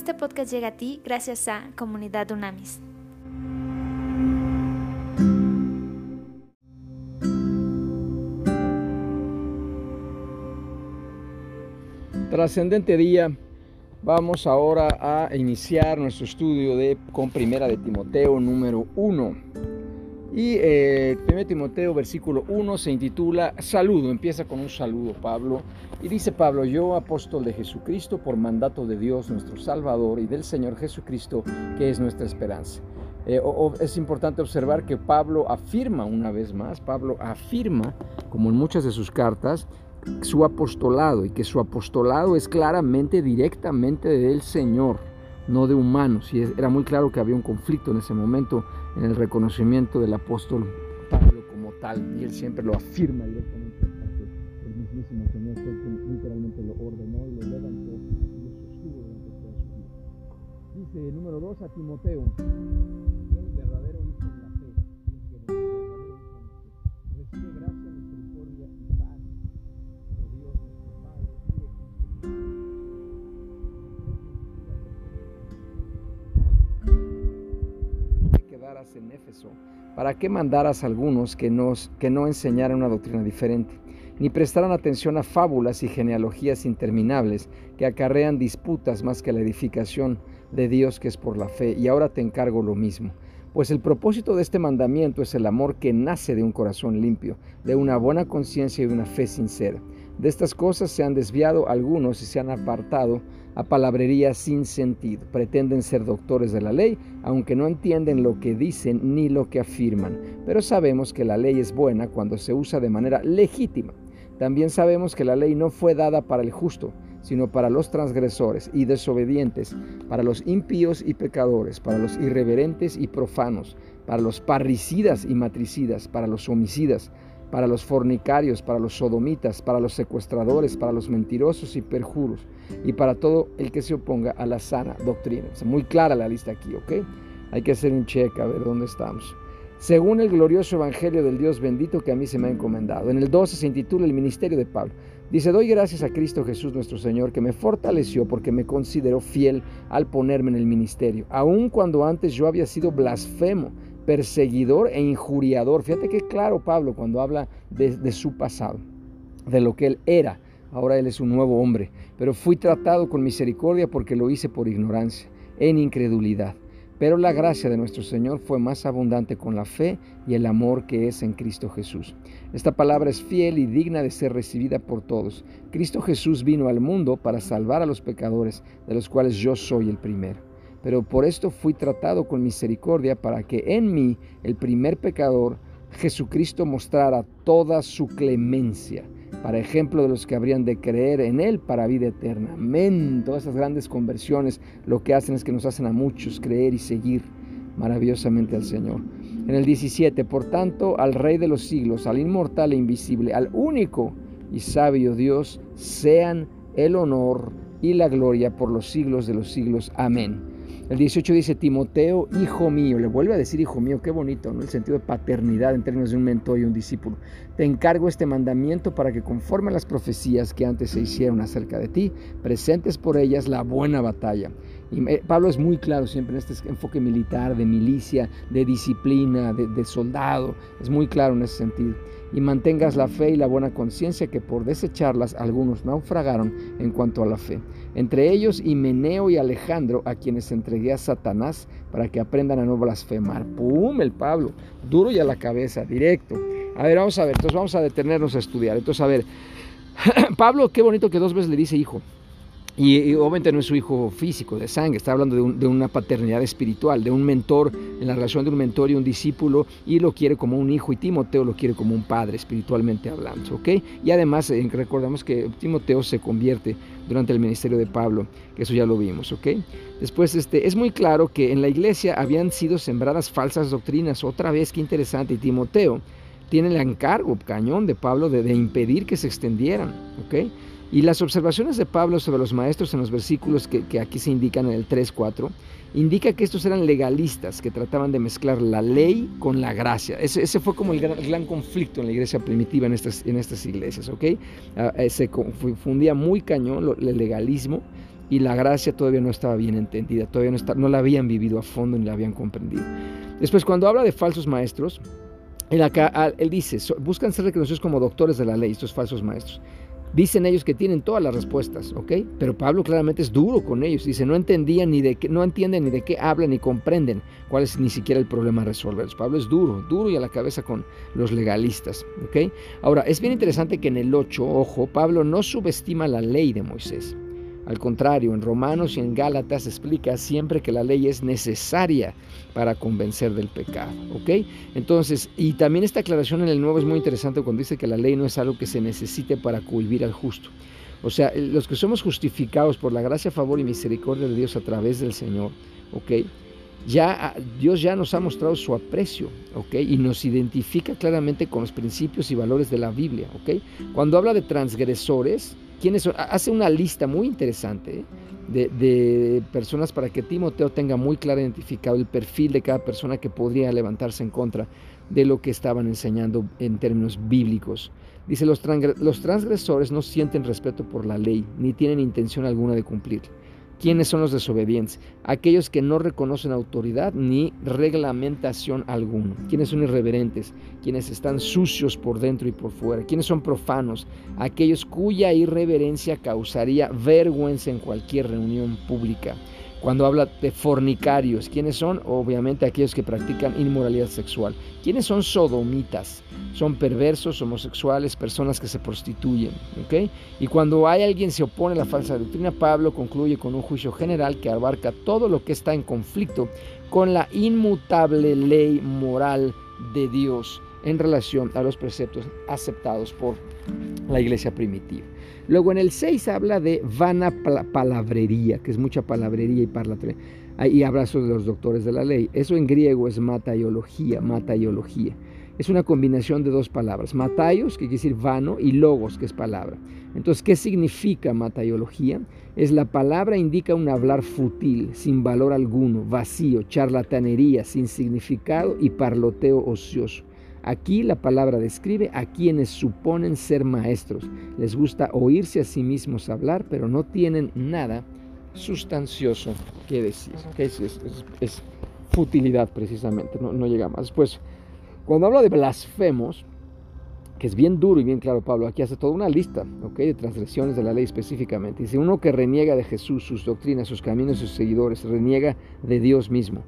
Este podcast llega a ti gracias a Comunidad Unamis. Trascendente día. Vamos ahora a iniciar nuestro estudio de con Primera de Timoteo número 1. Y eh, 1 Timoteo versículo 1 se intitula Saludo, empieza con un saludo Pablo. Y dice Pablo, yo apóstol de Jesucristo por mandato de Dios nuestro Salvador y del Señor Jesucristo, que es nuestra esperanza. Eh, es importante observar que Pablo afirma una vez más, Pablo afirma, como en muchas de sus cartas, su apostolado y que su apostolado es claramente, directamente del Señor, no de humanos. Y era muy claro que había un conflicto en ese momento en el reconocimiento del apóstol Pablo como tal, y él siempre lo afirma directamente el mismísimo Señor fue quien literalmente lo ordenó y lo levantó y lo sostuvo durante toda su vida. Dice número 2 a Timoteo, Para que mandaras a algunos que, que no enseñaran una doctrina diferente, ni prestaran atención a fábulas y genealogías interminables que acarrean disputas más que la edificación de Dios que es por la fe. Y ahora te encargo lo mismo. Pues el propósito de este mandamiento es el amor que nace de un corazón limpio, de una buena conciencia y una fe sincera. De estas cosas se han desviado algunos y se han apartado a palabrería sin sentido. Pretenden ser doctores de la ley, aunque no entienden lo que dicen ni lo que afirman. Pero sabemos que la ley es buena cuando se usa de manera legítima. También sabemos que la ley no fue dada para el justo, sino para los transgresores y desobedientes, para los impíos y pecadores, para los irreverentes y profanos, para los parricidas y matricidas, para los homicidas, para los fornicarios, para los sodomitas, para los secuestradores, para los mentirosos y perjuros, y para todo el que se oponga a la sana doctrina. Es muy clara la lista aquí, ¿ok? Hay que hacer un check a ver dónde estamos. Según el glorioso evangelio del Dios bendito que a mí se me ha encomendado. En el 12 se intitula El ministerio de Pablo. Dice, doy gracias a Cristo Jesús nuestro Señor, que me fortaleció porque me consideró fiel al ponerme en el ministerio, aun cuando antes yo había sido blasfemo perseguidor e injuriador. Fíjate qué claro Pablo cuando habla de, de, su pasado, de lo que él era. Ahora él es un nuevo hombre, pero fui tratado con misericordia porque lo hice por ignorancia, en incredulidad. Pero la gracia de nuestro Señor fue más abundante con la fe y el amor que es en Cristo Jesús. Esta palabra es fiel y digna de ser recibida por todos. Cristo Jesús vino al mundo para salvar a los pecadores, de los cuales yo soy el primero pero por esto fui tratado con misericordia para que en mí, el primer pecador, Jesucristo mostrara toda su clemencia, para ejemplo de los que habrían de creer en Él para vida eterna. Amén. Todas esas grandes conversiones lo que hacen es que nos hacen a muchos creer y seguir maravillosamente al Señor. En el 17, por tanto, al Rey de los siglos, al inmortal e invisible, al único y sabio Dios, sean el honor y la gloria por los siglos de los siglos. Amén. El 18 dice, Timoteo, hijo mío, le vuelve a decir hijo mío, qué bonito, ¿no? El sentido de paternidad en términos de un mentor y un discípulo. Te encargo este mandamiento para que conforme a las profecías que antes se hicieron acerca de ti, presentes por ellas la buena batalla. Y Pablo es muy claro siempre en este enfoque militar, de milicia, de disciplina, de, de soldado, es muy claro en ese sentido y mantengas la fe y la buena conciencia que por desecharlas algunos naufragaron en cuanto a la fe. Entre ellos Himeneo y Alejandro, a quienes entregué a Satanás para que aprendan a no blasfemar. ¡Pum! El Pablo, duro y a la cabeza, directo. A ver, vamos a ver, entonces vamos a detenernos a estudiar. Entonces, a ver, Pablo, qué bonito que dos veces le dice hijo. Y, y, obviamente no es su hijo físico, de sangre, está hablando de, un, de, una paternidad espiritual, de un mentor, en la relación de un mentor y un discípulo, y lo quiere como un hijo, y Timoteo lo quiere como un padre, espiritualmente hablando, ¿ok? Y además eh, recordamos que Timoteo se convierte durante el ministerio de Pablo, que eso ya lo vimos, ¿ok? Después, este, es muy claro que en la iglesia habían sido sembradas falsas doctrinas, otra vez, qué interesante, y Timoteo tiene el encargo, cañón de Pablo, de, de impedir que se extendieran, ¿ok? Y las observaciones de Pablo sobre los maestros en los versículos que, aquí se indican en el 3.4, indica que estos eran legalistas que trataban de mezclar la ley con la gracia. Ese, fue como el gran, conflicto en la iglesia primitiva en estas, iglesias, ¿ok? Uh, se confundía muy cañón el legalismo y la gracia todavía no estaba bien entendida, todavía no, no la habían vivido a fondo ni la habían comprendido. Después, cuando habla de falsos maestros, él, acá, él dice, buscan ser reconocidos como doctores de la ley, estos falsos maestros. Dicen ellos que tienen todas las respuestas, ¿ok? Pero Pablo claramente es duro con ellos. Dice, no entendían ni de qué, no entienden ni de qué hablan ni comprenden cuál es ni siquiera el problema a resolver. Pablo es duro, duro y a la cabeza con los legalistas, ¿ok? Ahora, es bien interesante que en el 8, ojo, Pablo no subestima la ley de Moisés. Al contrario, en Romanos y en Gálatas explica siempre que la ley es necesaria para convencer del pecado, ¿ok? Entonces, y también esta aclaración en el Nuevo es muy interesante cuando dice que la ley no es algo que se necesite para cohibir al justo. O sea, los que somos justificados por la gracia, favor y misericordia de Dios a través del Señor, ¿ok? Ya ah, Dios ya nos ha mostrado su aprecio, ¿ok? Y nos identifica claramente con los principios y valores de la Biblia, ¿ok? Cuando habla de transgresores, Hace una lista muy interesante ¿eh? de, personas para que Timoteo tenga muy claro identificado el perfil de cada persona que podría levantarse en contra de lo que estaban enseñando en términos bíblicos. Dice, los transgresores no sienten respeto por la ley, ni tienen intención alguna de cumplirla. ¿Quiénes son los desobedientes? Aquellos que no reconocen autoridad ni reglamentación alguna. ¿Quiénes son irreverentes? Quienes están sucios por dentro y por fuera. ¿Quiénes son profanos? Aquellos cuya irreverencia causaría vergüenza en cualquier reunión pública. Cuando habla de fornicarios, ¿quiénes son? Obviamente aquellos que practican inmoralidad sexual. ¿Quiénes son sodomitas? Son perversos, homosexuales, personas que se prostituyen. Y cuando hay alguien se opone a la falsa doctrina, Pablo concluye con un juicio general que abarca todo lo que está en conflicto con la inmutable ley moral de Dios en relación a los preceptos aceptados por la iglesia primitiva. Luego en el 6 habla de vana palabrería, que es mucha palabrería y parlatría. Y habla de los doctores de la ley. Eso en griego es mataiología, mataiología. Es una combinación de dos palabras, mataios, que quiere decir vano, y logos, que es palabra. Entonces, ¿qué significa mataiología? Es la palabra indica un hablar fútil, sin valor alguno, vacío, charlatanería, sin significado y parloteo ocioso. Aquí la palabra describe a quienes suponen ser maestros. Les gusta oírse a sí mismos hablar, pero no tienen nada sustancioso que decir. Es, futilidad precisamente, no, llega más. Después, cuando habla de blasfemos, que es bien duro y bien claro Pablo, aquí hace toda una lista de transgresiones de la ley específicamente. Dice, uno que reniega de Jesús, sus doctrinas, sus caminos, sus seguidores, reniega de Dios mismo.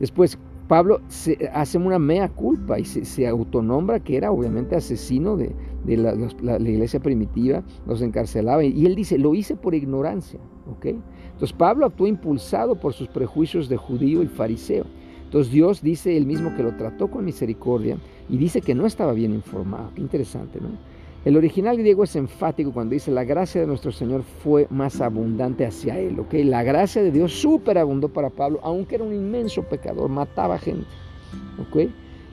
Después, Pablo se, hace una mea culpa y se, autonombra que era obviamente asesino de, la, iglesia primitiva, los encarcelaba. Y, él dice, lo hice por ignorancia. Entonces Pablo actuó impulsado por sus prejuicios de judío y fariseo. Entonces Dios dice él mismo que lo trató con misericordia y dice que no estaba bien informado. Qué interesante, ¿no? El original griego es enfático cuando dice la gracia de nuestro Señor fue más abundante hacia él, ¿ok? La gracia de Dios superabundó para Pablo, aunque era un inmenso pecador, mataba gente, ¿ok?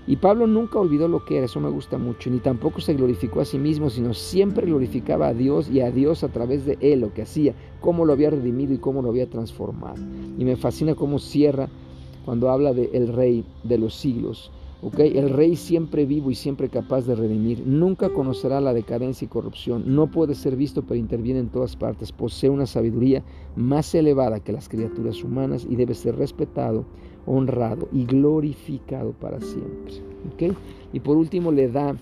Y Pablo nunca olvidó lo que era, eso me gusta mucho, ni tampoco se glorificó a sí mismo, sino siempre glorificaba a Dios y a Dios a través de él, lo que hacía, cómo lo había redimido y cómo lo había transformado. Y me fascina cómo cierra cuando habla de el rey de los siglos el rey siempre vivo y siempre capaz de redimir, nunca conocerá la decadencia y corrupción, no puede ser visto pero interviene en todas partes, posee una sabiduría más elevada que las criaturas humanas y debe ser respetado, honrado y glorificado para siempre. Y por último le da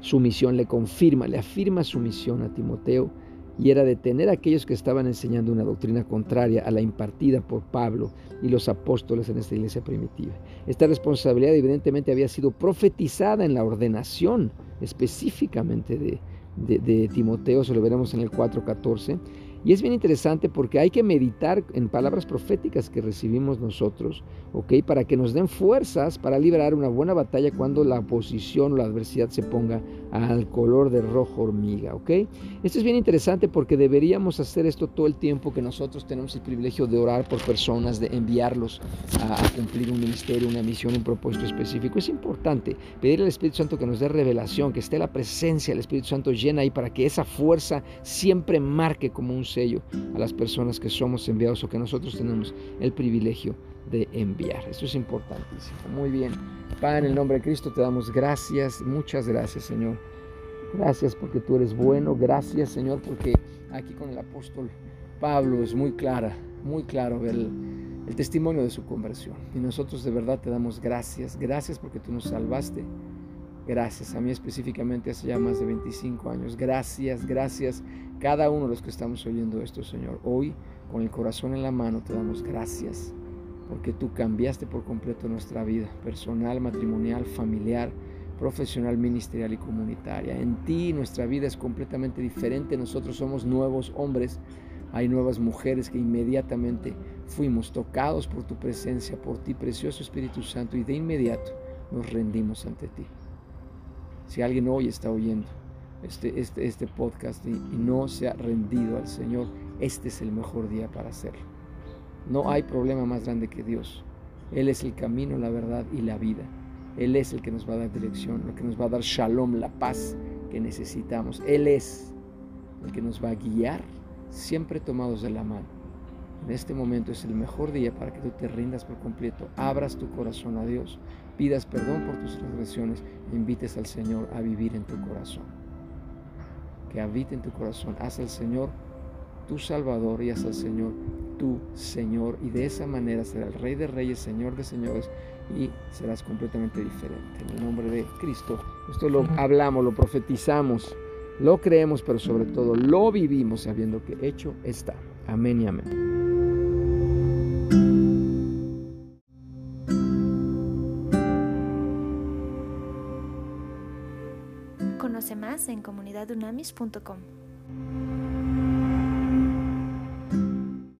su misión, le confirma, le afirma su misión a Timoteo y era detener a aquellos que estaban enseñando una doctrina contraria a la impartida por Pablo y los apóstoles en esta iglesia primitiva. Esta responsabilidad evidentemente había sido profetizada en la ordenación específicamente de, de, Timoteo, se lo veremos en el 4.14, y es bien interesante porque hay que meditar en palabras proféticas que recibimos nosotros, ¿ok? Para que nos den fuerzas para librar una buena batalla cuando la oposición o la adversidad se ponga al color de rojo hormiga, ¿ok? Esto es bien interesante porque deberíamos hacer esto todo el tiempo que nosotros tenemos el privilegio de orar por personas, de enviarlos a, a cumplir un ministerio, una misión, un propósito específico. Es importante pedirle al Espíritu Santo que nos dé revelación, que esté la presencia del Espíritu Santo llena ahí para que esa fuerza siempre marque como un sello a las personas que somos enviados o que nosotros tenemos el privilegio de enviar. Esto es importantísimo. Muy bien. Padre, en el nombre de Cristo te damos gracias, muchas gracias Señor. Gracias porque tú eres bueno, gracias Señor porque aquí con el apóstol Pablo es muy clara, muy claro el, el testimonio de su conversión. Y nosotros de verdad te damos gracias, gracias porque tú nos salvaste. Gracias, a mí específicamente hace ya más de 25 años. Gracias, gracias cada uno de los que estamos oyendo esto, Señor. Hoy, con el corazón en la mano, te damos gracias porque tú cambiaste por completo nuestra vida, personal, matrimonial, familiar, profesional, ministerial y comunitaria. En ti nuestra vida es completamente diferente. Nosotros somos nuevos hombres hay nuevas mujeres que inmediatamente fuimos tocados por tu presencia, por ti, precioso Espíritu Santo, y de inmediato nos rendimos ante ti. Si alguien hoy está oyendo este, este, este podcast y, y no se ha rendido al Señor, este es el mejor día para hacerlo. No hay problema más grande que Dios. Él es el camino, la verdad y la vida. Él es el que nos va a dar dirección, el que nos va a dar shalom, la paz que necesitamos. Él es el que nos va a guiar siempre tomados de la mano. En este momento es el mejor día para que tú te rindas por completo, abras tu corazón a Dios, pidas perdón por tus transgresiones e invites al Señor a vivir en tu corazón. Que habite en tu corazón, haz al Señor tu Salvador y haz al Señor tu Señor y de esa manera será el Rey de Reyes, Señor de Señores y serás completamente diferente. En el nombre de Cristo, esto lo hablamos, lo profetizamos. Lo creemos, pero sobre todo lo vivimos sabiendo que hecho está. Amén y amén. Conoce más en comunidadunamis.com.